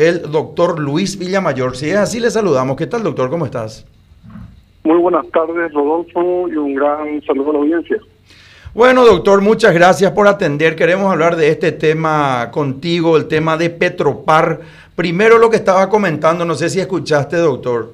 el doctor Luis Villamayor. Si es así, le saludamos. ¿Qué tal, doctor? ¿Cómo estás? Muy buenas tardes, Rodolfo, y un gran saludo a la audiencia. Bueno, doctor, muchas gracias por atender. Queremos hablar de este tema contigo, el tema de Petropar. Primero lo que estaba comentando, no sé si escuchaste, doctor,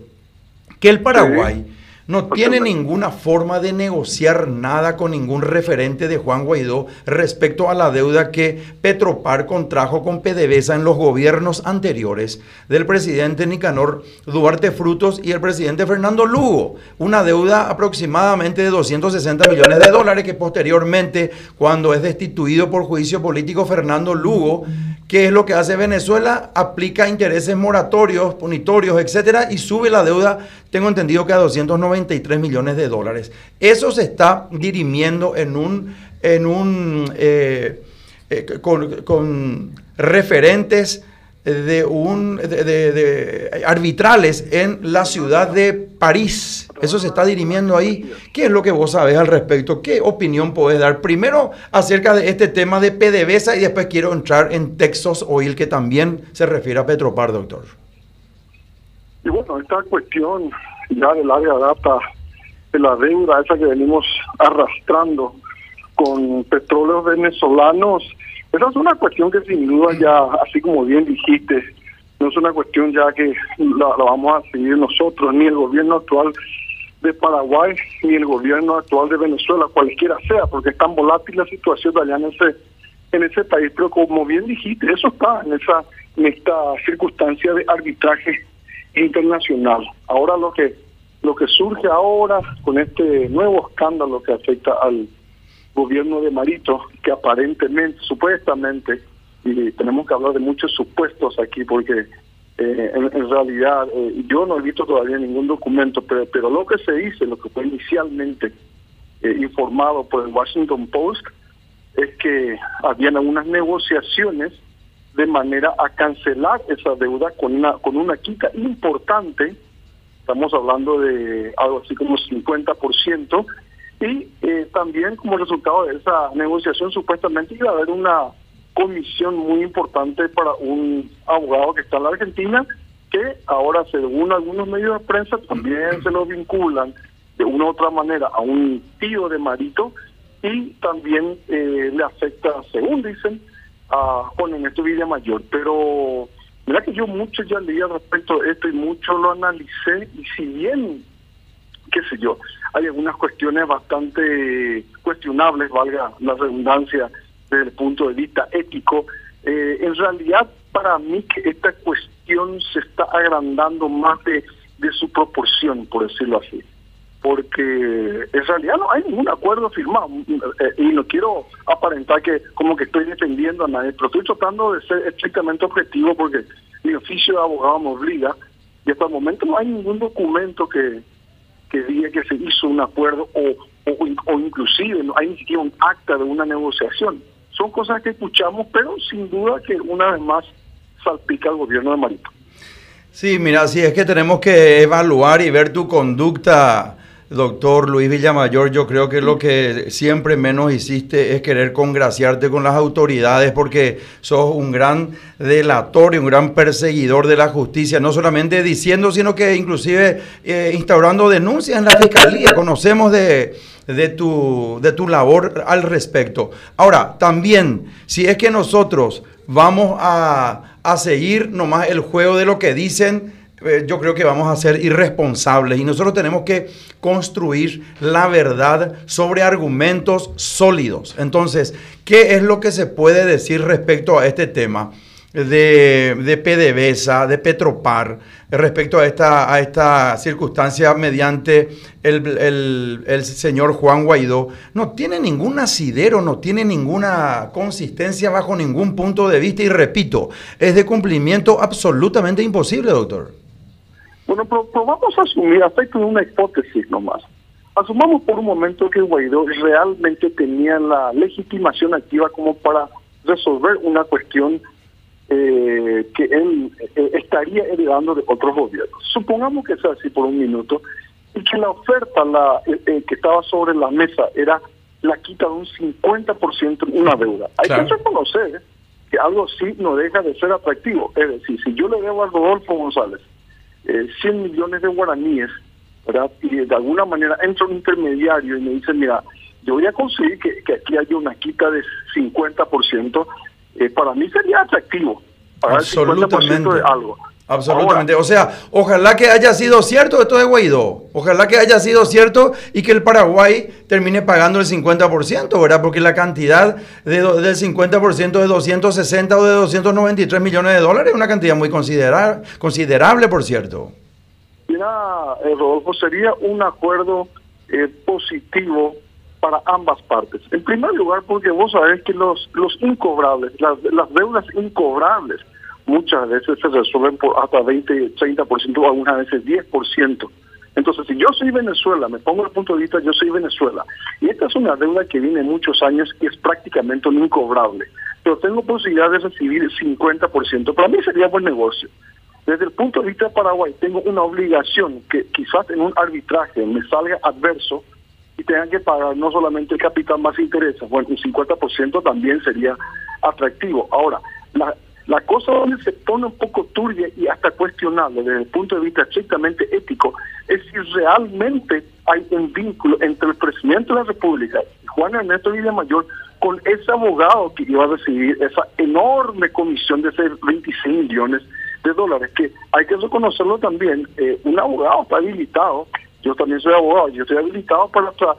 que el Paraguay no tiene ninguna forma de negociar nada con ningún referente de Juan Guaidó respecto a la deuda que Petropar contrajo con PDVSA en los gobiernos anteriores del presidente Nicanor Duarte Frutos y el presidente Fernando Lugo. Una deuda aproximadamente de 260 millones de dólares que posteriormente, cuando es destituido por juicio político Fernando Lugo, ¿Qué es lo que hace Venezuela? Aplica intereses moratorios, punitorios, etcétera, y sube la deuda, tengo entendido que a 293 millones de dólares. Eso se está dirimiendo en un, en un eh, eh, con, referentes de un de, arbitrales en la ciudad de París. Eso se está dirimiendo ahí. ¿Qué es lo que vos sabés al respecto? ¿Qué opinión podés dar? Primero acerca de este tema de PDVSA y después quiero entrar en Texas Oil que también se refiere a Petropar, doctor. Y bueno, esta cuestión ya del área data de la deuda esa que venimos arrastrando con petróleos venezolanos esa es una cuestión que sin duda ya, así como bien dijiste, no es una cuestión ya que la, vamos a seguir nosotros, ni el gobierno actual de Paraguay, ni el gobierno actual de Venezuela, cualquiera sea, porque es tan volátil la situación allá en ese, en ese país. Pero como bien dijiste, eso está en esa en esta circunstancia de arbitraje internacional. Ahora lo que lo que surge ahora con este nuevo escándalo que afecta al gobierno de Marito, que aparentemente, supuestamente, y tenemos que hablar de muchos supuestos aquí porque eh, en, realidad eh, yo no he visto todavía ningún documento, pero, pero lo que se dice, lo que fue inicialmente eh, informado por el Washington Post, es que habían algunas negociaciones de manera a cancelar esa deuda con una con una quita importante, estamos hablando de algo así como 50%, y eh, también como resultado de esa negociación supuestamente iba a haber una comisión muy importante para un abogado que está en la Argentina, que ahora según algunos medios de prensa también se lo vinculan de una u otra manera a un tío de Marito y también eh, le afecta, según dicen, a Juan Ernesto Mayor. Pero mira que yo mucho ya leí respecto a esto y mucho lo analicé y si bien qué sé yo, hay algunas cuestiones bastante cuestionables, valga la redundancia, desde el punto de vista ético. Eh, en realidad, para mí, que esta cuestión se está agrandando más de, de su proporción, por decirlo así. Porque en realidad no hay ningún acuerdo firmado. Eh, y no quiero aparentar que como que estoy defendiendo a nadie, pero estoy tratando de ser estrictamente objetivo porque mi oficio de abogado me obliga. Y hasta el momento no hay ningún documento que, que diga que se hizo un acuerdo o, o, inclusive no hay ni siquiera un acta de una negociación. Son cosas que escuchamos, pero sin duda que una vez más salpica al gobierno de Marito. Sí, mira, sí, es que tenemos que evaluar y ver tu conducta Doctor Luis Villamayor, yo creo que lo que siempre menos hiciste es querer congraciarte con las autoridades porque sos un gran delator y un gran perseguidor de la justicia, no solamente diciendo, sino que inclusive eh, instaurando denuncias en la fiscalía. Conocemos de, de, tu, de tu labor al respecto. Ahora, también, si es que nosotros vamos a, a seguir nomás el juego de lo que dicen, yo creo que vamos a ser irresponsables y nosotros tenemos que construir la verdad sobre argumentos sólidos. Entonces, ¿qué es lo que se puede decir respecto a este tema? de, de PDVSA, de Petropar, respecto a esta, a esta circunstancia mediante el, el, señor Juan Guaidó, no tiene ningún asidero, no tiene ninguna consistencia bajo ningún punto de vista y repito, es de cumplimiento absolutamente imposible, doctor. Bueno, pero, vamos a asumir, afecto de una hipótesis nomás. Asumamos por un momento que Guaidó realmente tenía la legitimación activa como para resolver una cuestión eh, que él eh, estaría heredando de otros gobiernos. Supongamos que sea así por un minuto y que la oferta la eh, que estaba sobre la mesa era la quita de un 50% en una deuda. Hay que reconocer que algo sí no deja de ser atractivo. Es decir, si yo le debo a Rodolfo González eh, 100 millones de guaraníes, ¿verdad? y de alguna manera entra un intermediario y me dice, mira, yo voy a conseguir que, que aquí haya una quita de 50%, eh, para mí sería atractivo pagar el 50% de algo. Absolutamente. o sea, ojalá que haya sido cierto esto de Guaidó. Ojalá que haya sido cierto y que el Paraguay termine pagando el 50%, ¿verdad? Porque la cantidad de, del 50% de 260 o de 293 millones de dólares es una cantidad muy considerable, considerable por cierto. Mira, eh, Rodolfo, sería un acuerdo eh, positivo para ambas partes. En primer lugar, porque vos sabés que los, los incobrables, las, las deudas incobrables, muchas veces se resuelven por hasta 20, 30%, o algunas veces 10%. Entonces, si yo soy Venezuela, me pongo el punto de vista, yo soy Venezuela, y esta es una deuda que viene muchos años y es prácticamente incobrable, pero tengo posibilidad de recibir el 50%, para mí sería buen negocio. Desde el punto de vista de Paraguay, tengo una obligación que quizás en un arbitraje me salga adverso y tengan que pagar no solamente el capital más intereses, bueno, un 50% también sería atractivo. Ahora, la, la cosa donde se pone un poco turbia y hasta cuestionable desde el punto de vista estrictamente ético es si realmente hay un vínculo entre el presidente de la República Juan Ernesto Villamayor con ese abogado que iba a recibir esa enorme comisión de 26 millones de dólares, que hay que reconocerlo también, eh, un abogado está habilitado, yo también soy abogado, yo estoy habilitado para, para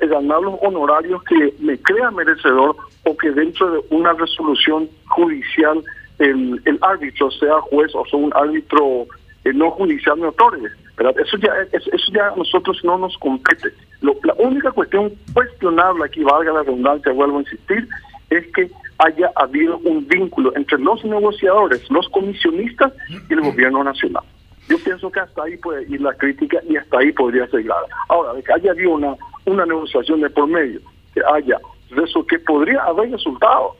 ganar los honorarios que me crea merecedor o que dentro de una resolución judicial el, el árbitro sea juez o sea un árbitro eh, no judicial me otorgue. Eso ya, eso, ya a nosotros no nos compete. la única cuestión cuestionable aquí, valga la redundancia, vuelvo a insistir, es que haya habido un vínculo entre los negociadores, los comisionistas y el gobierno nacional. Yo pienso que hasta ahí puede ir la crítica y hasta ahí podría ser grave. Ahora, de que haya habido una, una negociación de por medio, que haya eso que podría haber resultado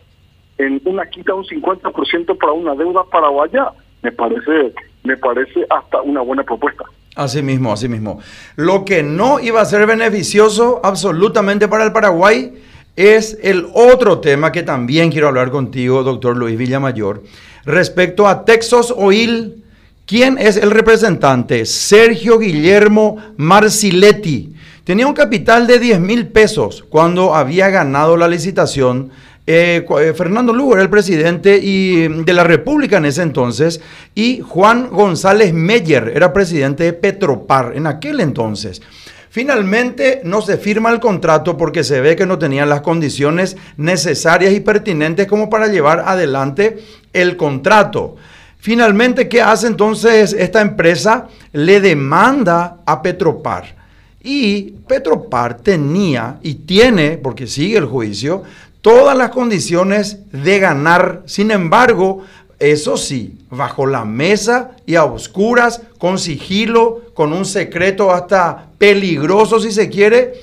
en una quita de un 50% para una deuda paraguaya, me parece, me parece hasta una buena propuesta. Así mismo, así mismo. Lo que no iba a ser beneficioso absolutamente para el Paraguay es el otro tema que también quiero hablar contigo, doctor Luis Villamayor, respecto a Texas Oil. ¿Quién es el representante? Sergio Guillermo Marciletti. Tenía un capital de 10 mil pesos cuando había ganado la licitación eh, eh, Fernando Lugo era el presidente y, de la República en ese entonces y Juan González Meyer era presidente de Petropar en aquel entonces. Finalmente no se firma el contrato porque se ve que no tenían las condiciones necesarias y pertinentes como para llevar adelante el contrato. Finalmente, ¿qué hace entonces esta empresa? Le demanda a Petropar. Y Petropar tenía y tiene, porque sigue el juicio, todas las condiciones de ganar. Sin embargo, eso sí, bajo la mesa y a oscuras, con sigilo, con un secreto hasta peligroso si se quiere,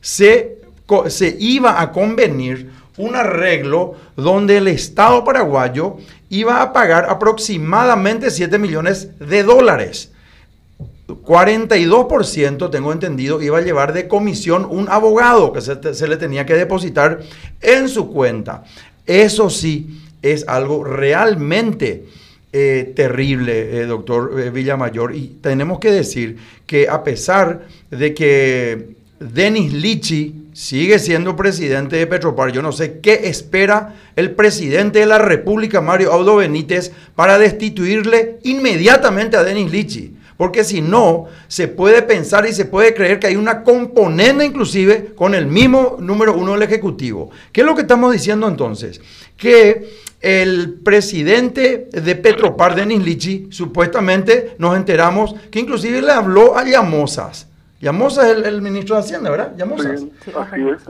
se, se iba a convenir un arreglo donde el Estado paraguayo iba a pagar aproximadamente 7 millones de dólares 42%, tengo entendido, iba a llevar de comisión un abogado que se, le tenía que depositar en su cuenta. Eso sí, es algo realmente eh, terrible, eh, doctor eh, Villamayor. Y tenemos que decir que a pesar de que Denis Lichi sigue siendo presidente de Petropar, yo no sé qué espera el presidente de la República, Mario Audo Benítez, para destituirle inmediatamente a Denis Lichi. Porque si no, se puede pensar y se puede creer que hay una componente inclusive con el mismo número uno del Ejecutivo. ¿Qué es lo que estamos diciendo entonces? Que el presidente de Petropar, Denis Lichi, supuestamente nos enteramos que inclusive le habló a Llamosas. Llamosa es el, ministro de Hacienda, ¿verdad? Llamosa. Sí,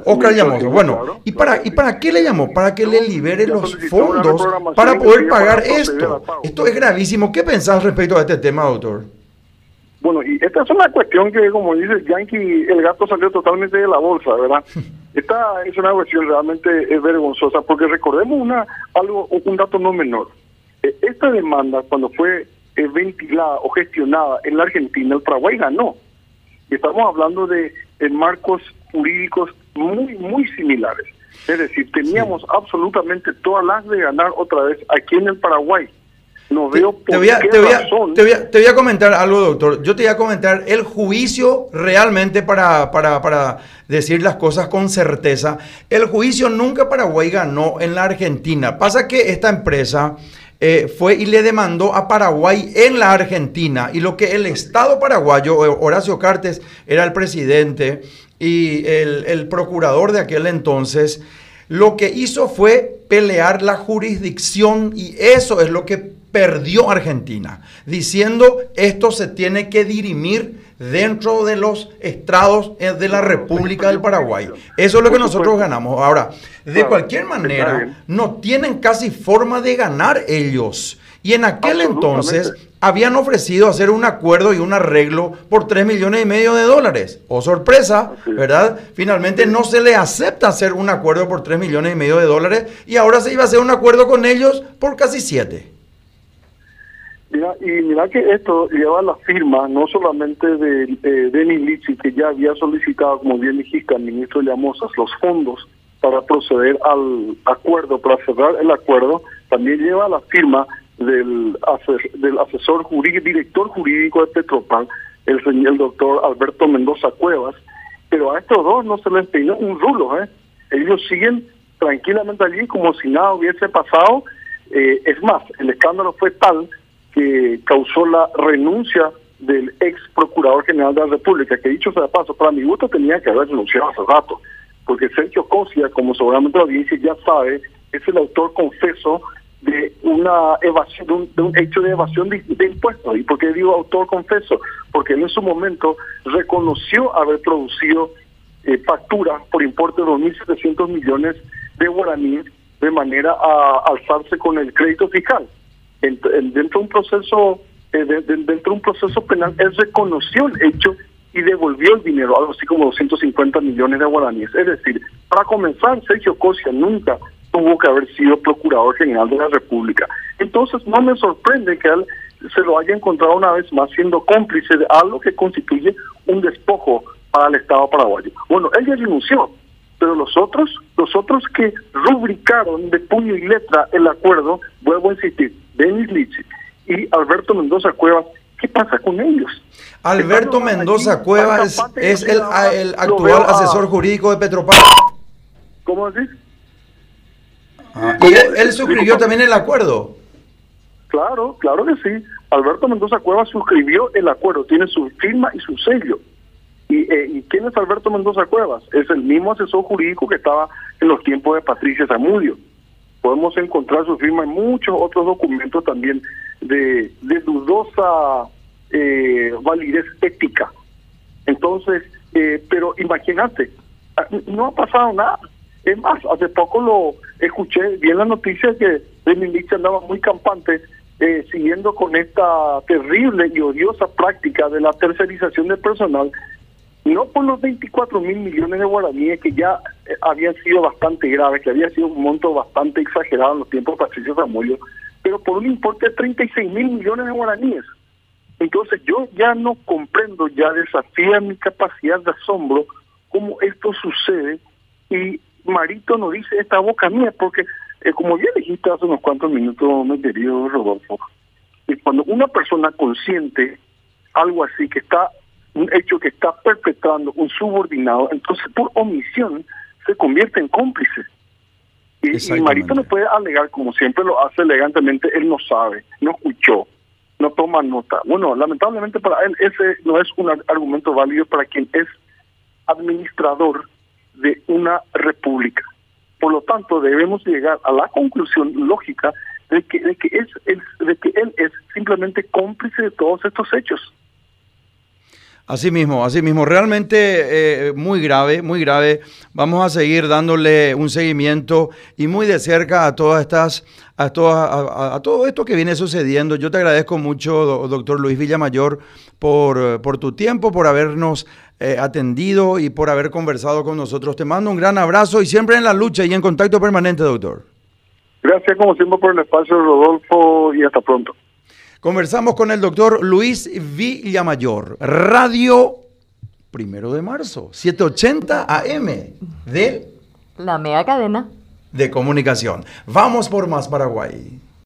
Oscar Llamosa. Bueno, ¿y para, ¿y para qué le llamó? Para que le libere los fondos para poder pagar esto. Esto es gravísimo. ¿Qué pensás respecto a este tema, doctor? Bueno, y esta es una cuestión que, como dice Yankee, el gato salió totalmente de la bolsa, ¿verdad? Esta es una cuestión realmente vergonzosa, porque recordemos una algo un dato no menor. Eh, esta demanda, cuando fue eh, ventilada o gestionada en la Argentina, el Paraguay ganó. Y estamos hablando de marcos jurídicos muy, muy similares. Es decir, teníamos absolutamente todas las de ganar otra vez aquí en el Paraguay. No veo por te voy, a, qué te, voy a, razón. te, voy a, te voy a comentar algo, doctor. Yo te voy a comentar el juicio realmente para, para, para decir las cosas con certeza. El juicio nunca Paraguay ganó en la Argentina. Pasa que esta empresa eh, fue y le demandó a Paraguay en la Argentina. Y lo que el Estado paraguayo, Horacio Cartes era el presidente y el, el procurador de aquel entonces, lo que hizo fue pelear la jurisdicción y eso es lo que perdió Argentina, diciendo esto se tiene que dirimir dentro de los estrados eh, de la República del Paraguay. Eso es lo que nosotros ganamos. Ahora, de cualquier manera, no tienen casi forma de ganar ellos. Y en aquel entonces habían ofrecido hacer un acuerdo y un arreglo por 3 millones y medio de dólares. Oh, sorpresa, ¿verdad? Finalmente no se le acepta hacer un acuerdo por 3 millones y medio de dólares y ahora se iba a hacer un acuerdo con ellos por casi 7. Mira, y mira que esto lleva la firma no solamente de, de Denis Litchi, que ya había solicitado, como bien dijiste, al ministro Llamosas los fondos para proceder al acuerdo, para cerrar el acuerdo, también lleva la firma del, del asesor jurídico, director jurídico de Petropal, el señor doctor Alberto Mendoza Cuevas, pero a estos dos no se les peinó un rulo, ¿eh? Ellos siguen tranquilamente allí como si nada hubiese pasado. Eh, es más, el escándalo fue tal que causó la renuncia del ex procurador general de la República, que dicho sea de paso, para mi gusto tenía que haber renunciado hace rato, porque Sergio Cosia, como seguramente la audiencia ya sabe, es el autor confeso de una evasión, de un, hecho de evasión de, de, impuestos. ¿Y por qué digo autor confeso? Porque él en su momento reconoció haber producido eh, facturas por importe de 2.700 millones de guaraníes de manera a alzarse con el crédito fiscal dentro de un proceso eh, de, de, dentro de un proceso penal él reconoció el hecho y devolvió el dinero, algo así como 250 millones de guaraníes. Es decir, para comenzar, Sergio Cosia nunca tuvo que haber sido procurador general de la República. Entonces, no me sorprende que él se lo haya encontrado una vez más siendo cómplice de algo que constituye un despojo para el Estado paraguayo. Bueno, él ya renunció, pero los otros, los otros que rubricaron de puño y letra el acuerdo, vuelvo a insistir, Denis Litchi y Alberto Mendoza Cuevas, ¿qué pasa con ellos? Alberto Mendoza allí, Cuevas es, el, lo actual a- asesor jurídico de Petropar. ¿Cómo decís? y él, él suscribió también el acuerdo. Claro, claro que sí. Alberto Mendoza Cuevas suscribió el acuerdo, tiene su firma y su sello. ¿Y, eh, ¿Y quién es Alberto Mendoza Cuevas? Es el mismo asesor jurídico que estaba en los tiempos de Patricia Zamudio. Podemos encontrar su firma en muchos otros documentos también de, dudosa eh, validez ética. Entonces, eh, pero imagínate, ah, no ha pasado nada. Es más, hace poco lo escuché, vi en la noticia que Denis Lich andaba muy campante eh, siguiendo con esta terrible y odiosa práctica de la tercerización del personal, no por los 24 mil millones de guaraníes que ya eh, habían sido bastante graves, que había sido un monto bastante exagerado en los tiempos de Patricio Zamudio, pero por un importe de 36 mil millones de guaraníes. Entonces yo ya no comprendo, ya desafía mi capacidad de asombro cómo esto sucede y Marito no dice esta boca mía, porque eh, como ya dijiste hace unos cuantos minutos, mi querido Rodolfo, y cuando una persona consciente algo así que está un hecho que está perpetrando un subordinado, entonces por omisión se convierte en cómplice. Y, y. Marito no puede alegar, como siempre lo hace elegantemente, él no sabe, no escuchó, no toma nota. Bueno, lamentablemente para él ese no es un ar- argumento válido para quien es administrador de una república. Por lo tanto, debemos llegar a la conclusión lógica de que, de que, es, de que él es simplemente cómplice de todos estos hechos. Así mismo, así mismo. Realmente eh, muy grave, muy grave. Vamos a seguir dándole un seguimiento y muy de cerca a todas estas, a, todas, a, todo esto que viene sucediendo. Yo te agradezco mucho, do- doctor Luis Villamayor, por, por tu tiempo, por habernos eh, atendido y por haber conversado con nosotros. Te mando un gran abrazo y siempre en la lucha y en contacto permanente, doctor. Gracias como siempre por el espacio, Rodolfo, y hasta pronto. Conversamos con el doctor Luis Villamayor, Radio Primero de Marzo, 780 AM de La mega cadena de comunicación. Vamos por más Paraguay.